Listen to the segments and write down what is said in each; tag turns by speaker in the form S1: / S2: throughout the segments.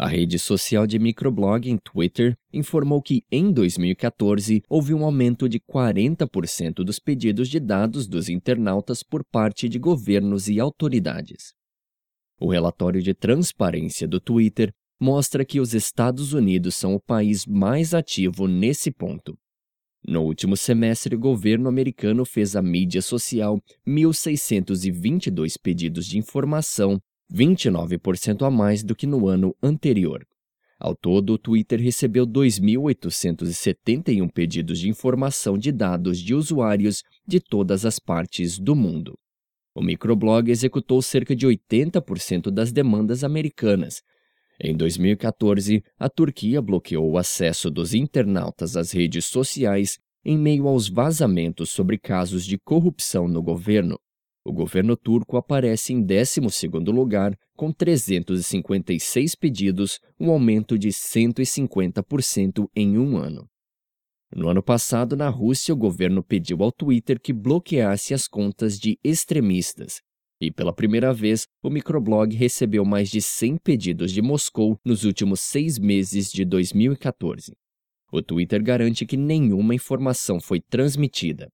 S1: A rede social de microblog em Twitter informou que, em 2014, houve um aumento de 40% dos pedidos de dados dos internautas por parte de governos e autoridades. O relatório de transparência do Twitter mostra que os Estados Unidos são o país mais ativo nesse ponto. No último semestre, o governo americano fez à mídia social 1.622 pedidos de informação 29% a mais do que no ano anterior. Ao todo, o Twitter recebeu 2.871 pedidos de informação de dados de usuários de todas as partes do mundo. O microblog executou cerca de 80% das demandas americanas. Em 2014, a Turquia bloqueou o acesso dos internautas às redes sociais em meio aos vazamentos sobre casos de corrupção no governo. O governo turco aparece em 12º lugar, com 356 pedidos, um aumento de 150% em um ano. No ano passado, na Rússia, o governo pediu ao Twitter que bloqueasse as contas de extremistas. E pela primeira vez, o microblog recebeu mais de 100 pedidos de Moscou nos últimos seis meses de 2014. O Twitter garante que nenhuma informação foi transmitida.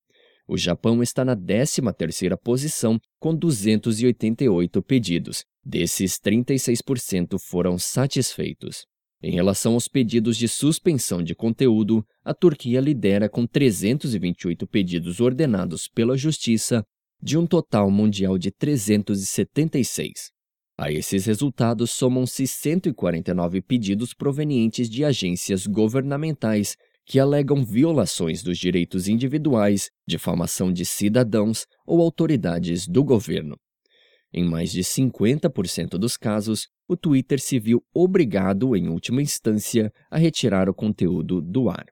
S1: O Japão está na 13ª posição com 288 pedidos. Desses, 36% foram satisfeitos. Em relação aos pedidos de suspensão de conteúdo, a Turquia lidera com 328 pedidos ordenados pela Justiça, de um total mundial de 376. A esses resultados somam-se 149 pedidos provenientes de agências governamentais que alegam violações dos direitos individuais, difamação de cidadãos ou autoridades do governo. Em mais de 50% dos casos, o Twitter se viu obrigado, em última instância, a retirar o conteúdo do ar.